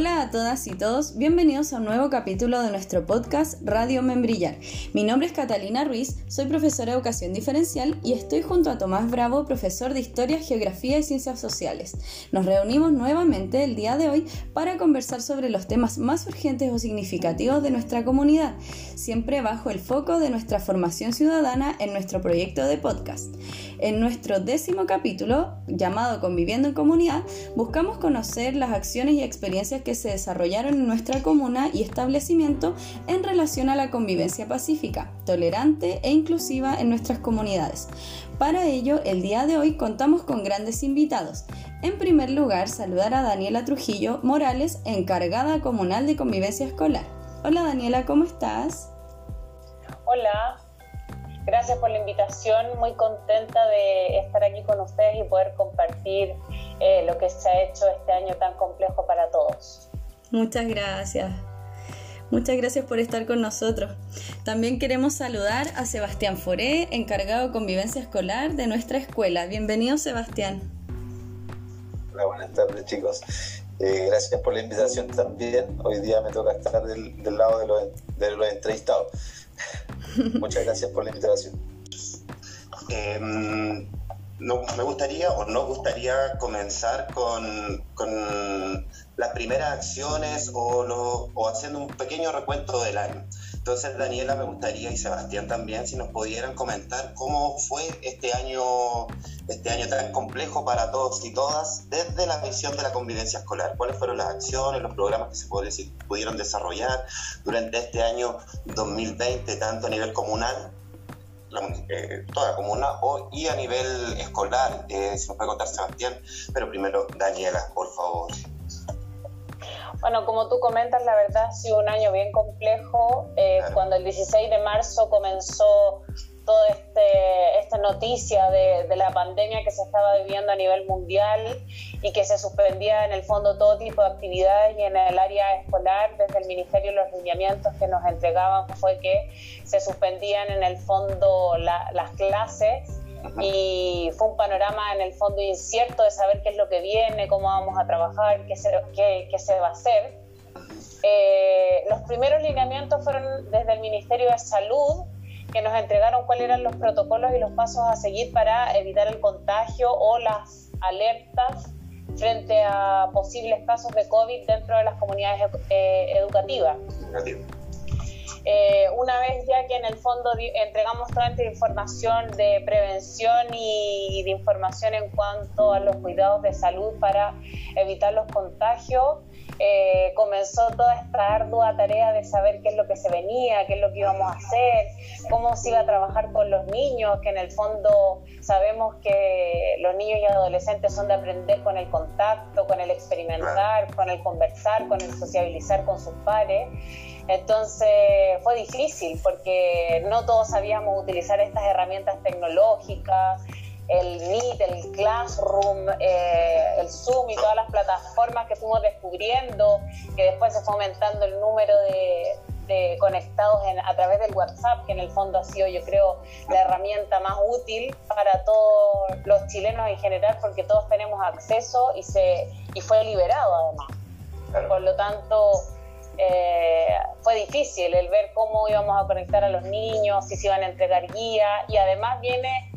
Hola a todas y todos, bienvenidos a un nuevo capítulo de nuestro podcast Radio Membrillar. Mi nombre es Catalina Ruiz, soy profesora de educación diferencial y estoy junto a Tomás Bravo, profesor de Historia, Geografía y Ciencias Sociales. Nos reunimos nuevamente el día de hoy para conversar sobre los temas más urgentes o significativos de nuestra comunidad, siempre bajo el foco de nuestra formación ciudadana en nuestro proyecto de podcast. En nuestro décimo capítulo, llamado Conviviendo en Comunidad, buscamos conocer las acciones y experiencias que se desarrollaron en nuestra comuna y establecimiento en relación a la convivencia pacífica, tolerante e inclusiva en nuestras comunidades. Para ello, el día de hoy contamos con grandes invitados. En primer lugar, saludar a Daniela Trujillo Morales, encargada comunal de convivencia escolar. Hola Daniela, ¿cómo estás? Hola, gracias por la invitación, muy contenta de estar aquí con ustedes y poder compartir eh, lo que se ha hecho este año tan complejo para todos. Muchas gracias. Muchas gracias por estar con nosotros. También queremos saludar a Sebastián Foré, encargado de convivencia escolar de nuestra escuela. Bienvenido, Sebastián. Hola, buenas tardes, chicos. Eh, gracias por la invitación también. Hoy día me toca estar del, lado de los, de los entrevistados. Muchas gracias por la invitación. Eh, no, me gustaría o nos gustaría comenzar con, con las primeras acciones o, lo, o, haciendo un pequeño recuento del año. Entonces, Daniela, me gustaría y Sebastián también, si nos pudieran comentar cómo fue este año, este año tan complejo para todos y todas desde la visión de la convivencia escolar. ¿Cuáles fueron las acciones, los programas que se pudieron desarrollar durante este año 2020, tanto a nivel comunal la, eh, toda la comuna o, y a nivel escolar, eh, si nos puede contar Sebastián, pero primero Daniela, por favor. Bueno, como tú comentas, la verdad ha sido un año bien complejo. Eh, cuando el 16 de marzo comenzó toda este, esta noticia de, de, la pandemia que se estaba viviendo a nivel mundial y que se suspendía en el fondo todo tipo de actividades y en el área escolar, desde el Ministerio los lineamientos que nos entregaban fue que se suspendían en el fondo las clases y fue un panorama en el fondo incierto de saber qué es lo que viene, cómo vamos a trabajar, qué se, qué, qué se va a hacer. Eh, los primeros lineamientos fueron desde el Ministerio de Salud, que nos entregaron cuáles eran los protocolos y los pasos a seguir para evitar el contagio o las alertas frente a posibles casos de COVID dentro de las comunidades eh, educativas. Eh, una vez ya que en el fondo entregamos toda esta información de prevención y de información en cuanto a los cuidados de salud para evitar los contagios, eh, comenzó toda esta ardua tarea de saber qué es lo que se venía, qué es lo que íbamos a hacer, cómo se iba a trabajar con los niños, que en el fondo sabemos que los niños y adolescentes son de aprender con el contacto, con el experimentar, con el conversar, con el sociabilizar con sus pares. Entonces fue difícil porque no todos sabíamos utilizar estas herramientas tecnológicas el Meet, el Classroom, eh, el Zoom y todas las plataformas que fuimos descubriendo, que después se fue aumentando el número de, conectados a través del WhatsApp, que en el fondo ha sido, yo creo, la herramienta más útil para todos los chilenos en general, porque todos tenemos acceso y, se, y fue liberado además. Por lo tanto, eh, fue difícil el ver cómo íbamos a conectar a los niños, si se iban a entregar guía y además viene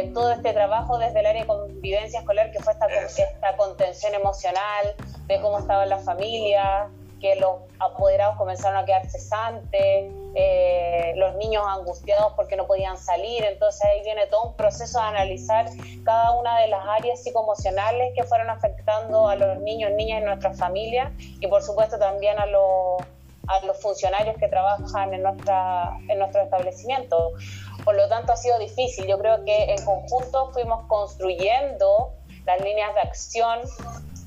eh, todo este trabajo desde el área de convivencia escolar, que fue esta, esta contención emocional, de cómo estaba la familia, que los apoderados comenzaron a quedar cesantes, eh, los niños angustiados porque no podían salir, entonces ahí viene todo un proceso de analizar cada una de las áreas psicoemocionales que fueron afectando a los niños, niñas en nuestra familia y por supuesto también a los, a los funcionarios que trabajan en, nuestra, en nuestro establecimiento. Por lo tanto, ha sido difícil. Yo creo que en conjunto fuimos construyendo las líneas de acción,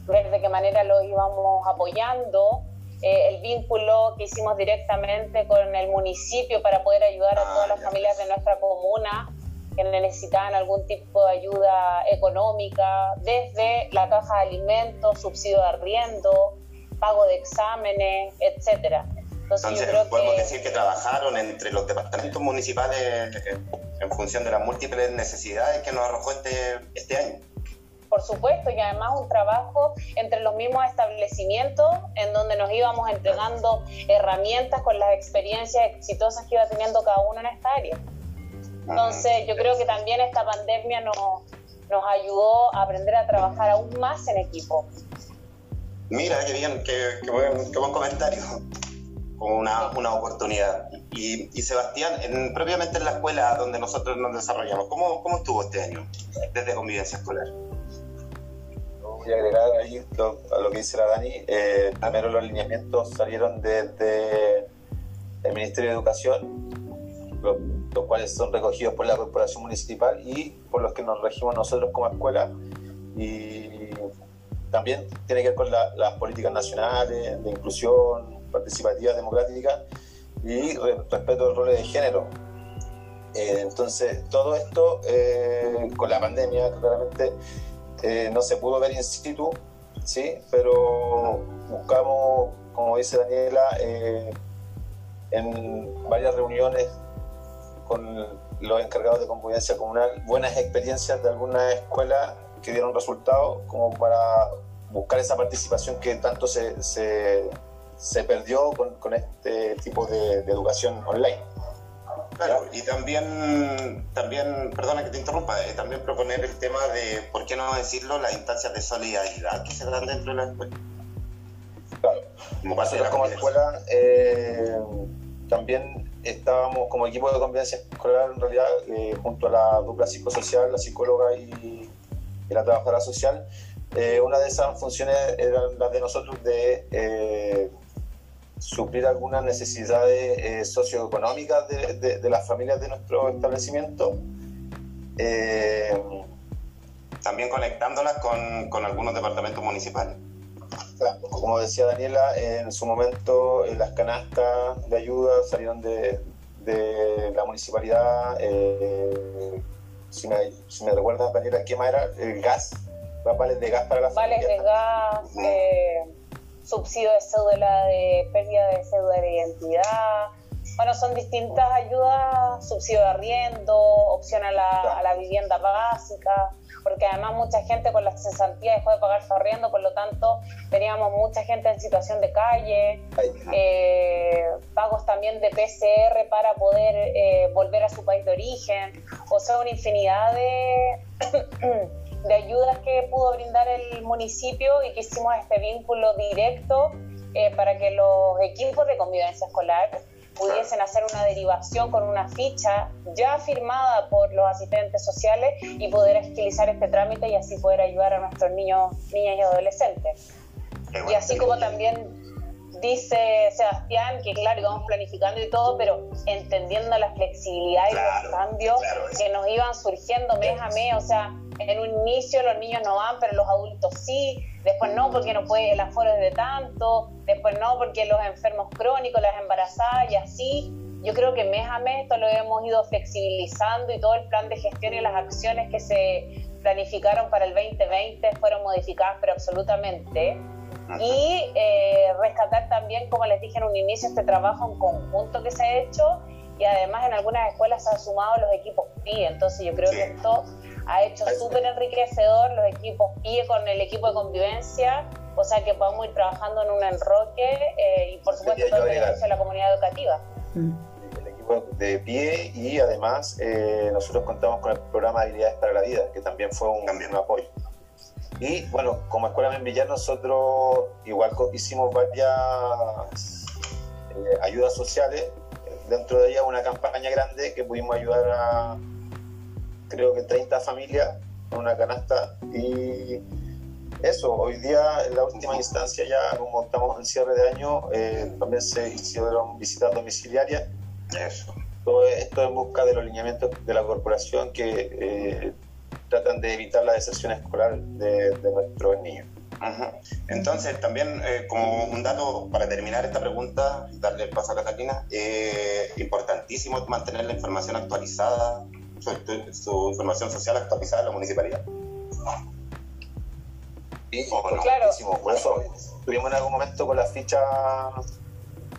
ver de qué manera lo íbamos apoyando, eh, el vínculo que hicimos directamente con el municipio para poder ayudar a todas las ah, familias de nuestra comuna que necesitaban algún tipo de ayuda económica, desde la caja de alimentos, subsidio de arriendo, pago de exámenes, etcétera. Entonces, podemos decir que trabajaron entre los departamentos municipales en función de las múltiples necesidades que nos arrojó este, este año. por supuesto, y además un trabajo entre los mismos establecimientos en donde nos íbamos entregando herramientas con las experiencias exitosas que iba teniendo cada uno en esta área. Entonces, yo creo que también esta pandemia nos, nos ayudó a aprender a trabajar aún más en equipo. Mira, qué bien, qué, buen, qué buen comentario, como una, una oportunidad. Y, y Sebastián, en, propiamente en la escuela donde nosotros nos desarrollamos, ¿cómo, cómo estuvo este año desde convivencia escolar? Voy a agregar ahí a lo que dice la Dani. Eh, primero los alineamientos salieron desde el Ministerio de Educación, los, los, cuales son recogidos por la Corporación Municipal y por los que nos regimos nosotros como escuela. Y también tiene que ver con las políticas nacionales de inclusión participativa democrática y respeto del rol de género. Eh, entonces, todo esto eh, con la pandemia, claramente, eh, no se pudo ver in situ, ¿sí? pero buscamos, como dice Daniela, en varias reuniones con los encargados de convivencia comunal, buenas experiencias de algunas escuelas que dieron resultados, como para buscar esa participación que tanto se, se perdió con, con, este tipo de, de educación online. Claro, y también, también, perdona que te interrumpa, eh, también proponer el tema de, ¿por qué no decirlo?, las instancias de solidaridad que se dan dentro de la escuela. Claro, como, Nosotros como escuela eh, también estábamos como equipo de convivencia escolar en realidad eh, junto a la dupla psicosocial, la psicóloga y, y la trabajadora social. Una de esas funciones era la de nosotros de suplir algunas necesidades eh, socioeconómicas de, de, de, las familias de nuestro establecimiento. También conectándolas con, con algunos departamentos municipales. Como decía Daniela, en su momento las canastas de ayuda salieron de, de la municipalidad. Eh, si, me, si, me, recuerdas, Daniela, ¿qué más era? El gas, vales de gas para la Vales de gas, eh, subsidio de cédula de pérdida de cédula de identidad. Bueno, son distintas ayudas, subsidio de arriendo, opción a la, a la vivienda básica porque además mucha gente con la cesantía dejó de pagar su arriendo, por lo tanto teníamos mucha gente en situación de calle, eh, pagos también de PCR para poder eh, volver a su país de origen, o sea, una infinidad de, de ayudas que pudo brindar el municipio y que hicimos este vínculo directo eh, para que los equipos de convivencia escolar pudiesen hacer una derivación con una ficha ya firmada por los asistentes sociales y poder agilizar este trámite y así poder ayudar a nuestros niños, niñas y adolescentes. Y así como también dice Sebastián, que claro, íbamos planificando y todo, pero entendiendo la flexibilidad y los cambios que nos iban surgiendo mes a mes, o sea, en un inicio los niños no van, pero los adultos sí, después no porque no puede el aforo es de tanto, después no porque los enfermos crónicos, las embarazadas y así. Yo creo que mes a mes esto lo hemos ido flexibilizando y todo el plan de gestión y las acciones que se planificaron para el 2020 fueron modificadas, pero absolutamente. Y eh, rescatar también, como les dije en un inicio, este trabajo en conjunto que se ha hecho y además en algunas escuelas se han sumado los equipos PIE. Entonces yo creo que esto ha hecho súper enriquecedor los equipos PIE con el equipo de convivencia, o sea que podemos ir trabajando en un enroque eh, y por supuesto todo el beneficio de la comunidad educativa. Mm. El equipo de PIE y además eh, nosotros contamos con el programa de habilidades para la vida, que también fue un, un apoyo. Y bueno, como Escuela Membrillar nosotros igual hicimos varias eh, ayudas sociales, dentro de ellas una campaña grande que pudimos ayudar a creo que 30 familias con una canasta y eso, hoy día en la última instancia ya como estamos en cierre de año eh, también se hicieron visitas domiciliarias eso. todo esto en busca de los lineamientos de la corporación que eh, tratan de evitar la deserción escolar de, de nuestros niños. Entonces, también eh, como un dato para terminar esta pregunta, darle el paso a Catalina, eh, importantísimo mantener la información actualizada su, su información social actualizada en la municipalidad. Sí, claro. Por eso tuvimos en algún momento con la ficha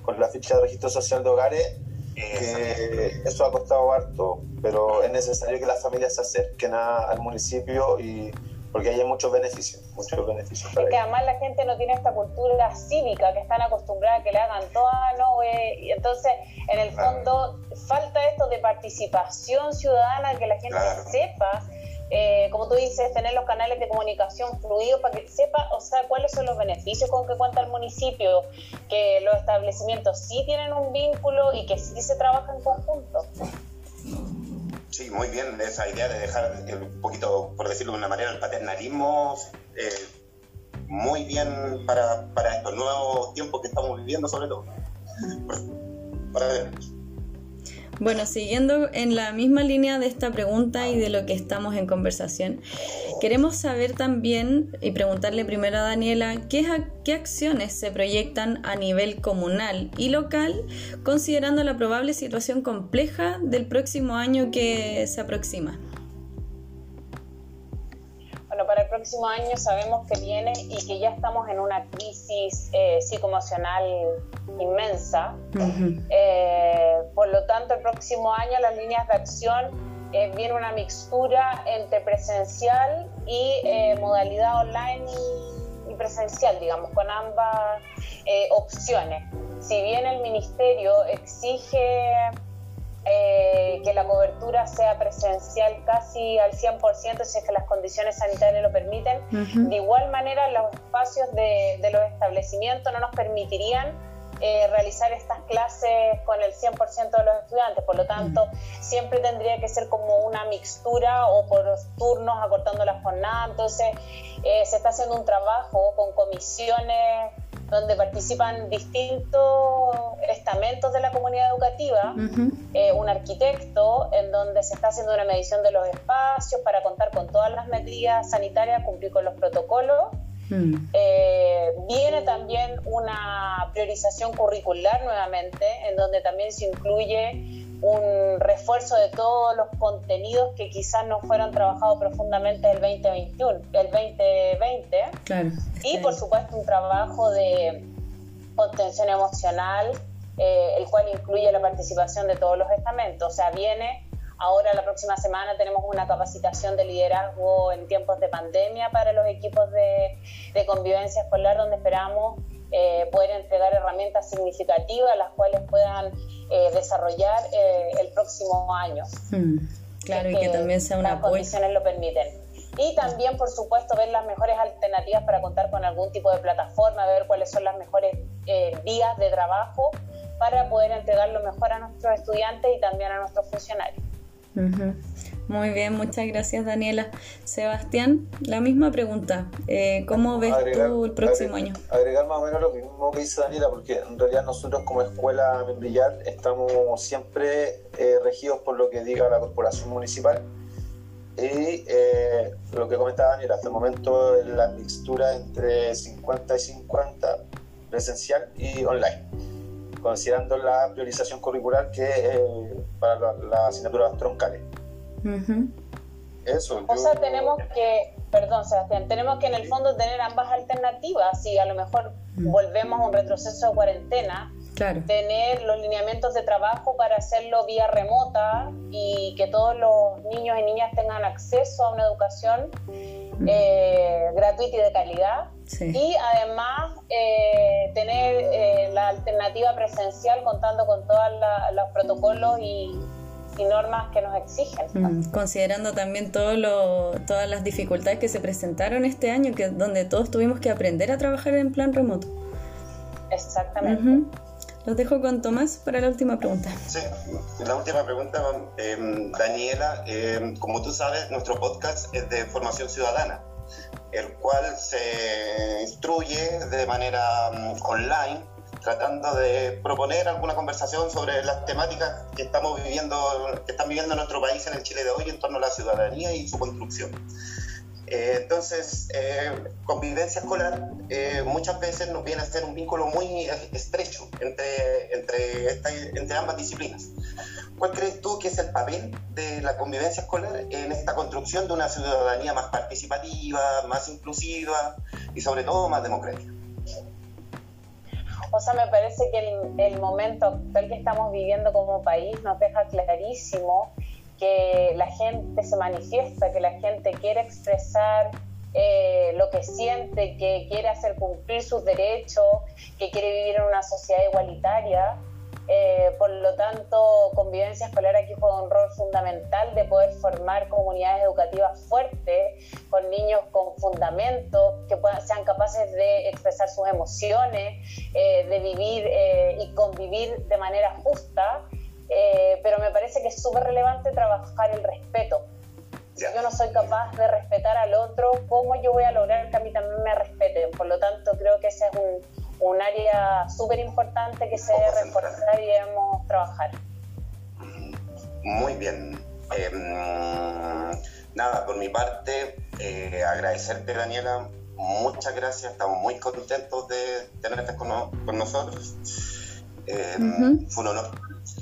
con la ficha de registro social de hogares que eso ha costado harto, pero es necesario que las familias se acerquen a, al municipio y porque hay muchos beneficios, muchos beneficios. es que además la gente no tiene esta cultura cívica que están acostumbradas a que le hagan todo, no, y entonces en el fondo falta esto de participación ciudadana, que la gente sepa eh, como tú dices, tener los canales de comunicación fluidos para que sepa, o sea, cuáles son los beneficios con que cuenta el municipio, que los establecimientos sí tienen un vínculo y que sí se trabaja en conjunto. Sí, muy bien, esa idea de dejar un poquito, por decirlo de una manera, el paternalismo eh, muy bien para, para, estos nuevos tiempos que estamos viviendo, sobre todo. Bueno, siguiendo en la misma línea de esta pregunta y de lo que estamos en conversación, queremos saber también y preguntarle primero a Daniela qué, qué acciones se proyectan a nivel comunal y local considerando la probable situación compleja del próximo año que se aproxima. Próximo año sabemos que viene y que ya estamos en una crisis eh, psicoemocional inmensa. Eh, por lo tanto, el próximo año las líneas de acción eh, viene una mixtura entre presencial y eh, modalidad online y, presencial, digamos, con ambas opciones. Si bien el ministerio exige eh, que la cobertura sea presencial casi al 100% si es que las condiciones sanitarias lo permiten. De igual manera, los espacios de, los establecimientos no nos permitirían eh, realizar estas clases con el 100% de los estudiantes, por lo tanto, siempre tendría que ser como una mixtura o por turnos acortando la jornada, entonces eh, se está haciendo un trabajo con comisiones donde participan distintos estamentos de la comunidad educativa, eh, un arquitecto, en donde se está haciendo una medición de los espacios para contar con todas las medidas sanitarias, cumplir con los protocolos. Mm. Eh, viene también una priorización curricular nuevamente, en donde también se incluye un refuerzo de todos los contenidos que quizás no fueron trabajados profundamente el 2021, el 2020. Y por supuesto un trabajo de contención emocional, eh, el cual incluye la participación de todos los estamentos. O sea, viene ahora la próxima semana tenemos una capacitación de liderazgo en tiempos de pandemia para los equipos de, de convivencia escolar, donde esperamos eh, poder entregar herramientas significativas las cuales puedan eh, desarrollar eh, el próximo año. Hmm, claro, y que también sea una Las condiciones lo permiten. Y también, por supuesto, ver las mejores alternativas para contar con algún tipo de plataforma, ver cuáles son las mejores vías de trabajo para poder entregar lo mejor a nuestros estudiantes y también a nuestros funcionarios. Muy bien, muchas gracias Daniela. Sebastián, la misma pregunta. Eh, ¿Cómo ves tú el próximo año? Agregar más o menos lo mismo que dice Daniela, porque en realidad nosotros como escuela Membrillar estamos siempre eh, regidos por lo que diga la corporación municipal. Y eh, lo que comentaba Daniela, hasta el momento la mixtura entre 50 y 50 presencial y online considerando la priorización curricular que eh, para las asignaturas troncales. Eso. O sea, tenemos que, perdón Sebastián, tenemos que en el fondo tener ambas alternativas. Si a lo mejor mm. volvemos a un retroceso de cuarentena, tener los lineamientos de trabajo para hacerlo vía remota y que todos los niños y niñas tengan acceso a una educación mm. eh, gratuita y de calidad. Y además eh, tener eh, la alternativa presencial contando con todos los protocolos y, normas que nos exigen. Mm, considerando también todo lo, todas las dificultades que se presentaron este año, que donde todos tuvimos que aprender a trabajar en plan remoto. Exactamente. Los dejo con Tomás para la última pregunta. Sí, la última pregunta, em, Daniela. Em, como tú sabes, nuestro podcast es de formación ciudadana, el cual se instruye de manera mm, online, tratando de proponer alguna conversación sobre las temáticas que estamos viviendo, que están viviendo nuestro país en el Chile de hoy en torno a la ciudadanía y su construcción. Eh, entonces, eh, convivencia escolar eh, muchas veces nos viene a ser un vínculo muy estrecho entre, entre, entre ambas disciplinas. ¿Cuál crees tú que es el papel de la convivencia escolar en esta construcción de una ciudadanía más participativa, más inclusiva y sobre todo más democrática? O sea, me parece que el, el momento actual que estamos viviendo como país nos deja clarísimo que la gente se manifiesta, que la gente quiere expresar eh, lo que siente, que quiere hacer cumplir sus derechos, que quiere vivir en una sociedad igualitaria. Eh, por lo tanto, convivencia escolar aquí juega un rol fundamental de poder formar comunidades educativas fuertes, con niños con fundamentos, que puedan, sean capaces de expresar sus emociones, eh, de vivir y convivir de manera justa. pero me parece que es súper relevante trabajar el respeto si yo no soy capaz de respetar al otro, ¿cómo yo voy a lograr que a mí también me respeten? Por lo tanto, creo que ese es un, un área súper importante que se debe reforzar y debemos trabajar. Muy bien. Em, nada, por mi parte, eh, agradecerte, Daniela. Muchas gracias, estamos muy contentos de tenerte con, con nosotros. Em, fue un honor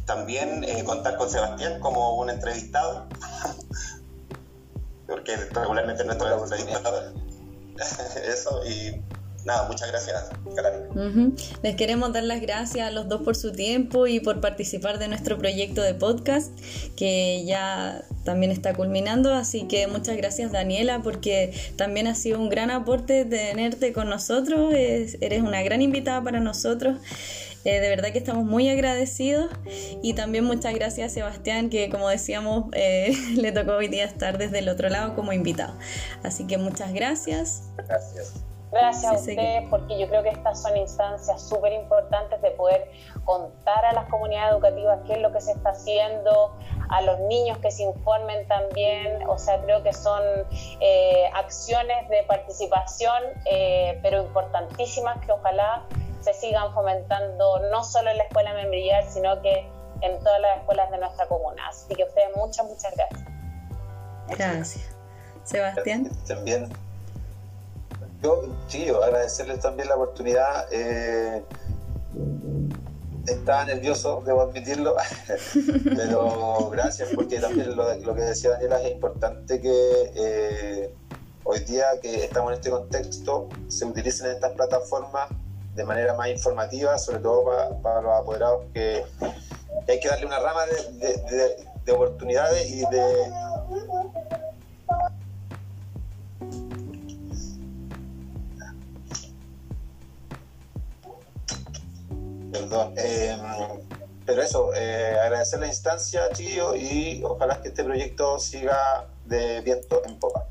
también eh, contar con Sebastián como un entrevistado porque regularmente no estoy la Eso y nada, muchas gracias, Les queremos dar las gracias a los dos por su tiempo y por participar de nuestro proyecto de podcast que ya también está culminando. Así que muchas gracias, Daniela, porque también ha sido un gran aporte tenerte con nosotros. eres una gran invitada para nosotros. Eh, de verdad que estamos muy agradecidos y también muchas gracias a Sebastián que como decíamos eh, le tocó hoy día estar desde el otro lado como invitado. Así que muchas gracias. Gracias. Gracias a ustedes porque yo creo que estas son instancias súper importantes de poder contar a las comunidades educativas qué es lo que se está haciendo, a los niños que se informen también, o sea, creo que son eh, acciones de participación, pero importantísimas que ojalá se sigan fomentando no solo en la escuela membrillar, sino que en todas las escuelas de nuestra comuna. Así que ustedes muchas, muchas gracias. Gracias. Sebastián. También. Yo, sí, agradecerles también la oportunidad. Eh, estaba nervioso, debo admitirlo, pero gracias porque también lo, que decía Daniela es importante que eh, hoy día que estamos en este contexto se utilicen estas plataformas de manera más informativa, sobre todo para, los apoderados, que, hay que darle una rama de, oportunidades y de... Perdón. Em, pero eso, eh, agradecer la instancia, Chillo, y ojalá que este proyecto siga de viento en popa.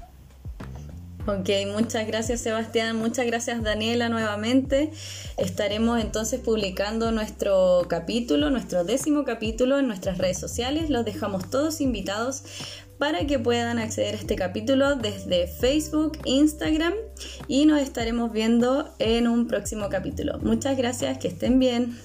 Ok, muchas gracias Sebastián, muchas gracias Daniela nuevamente. Estaremos entonces publicando nuestro capítulo, nuestro décimo capítulo en nuestras redes sociales. Los dejamos todos invitados para que puedan acceder a este capítulo desde Facebook, Instagram y nos estaremos viendo en un próximo capítulo. Muchas gracias, que estén bien.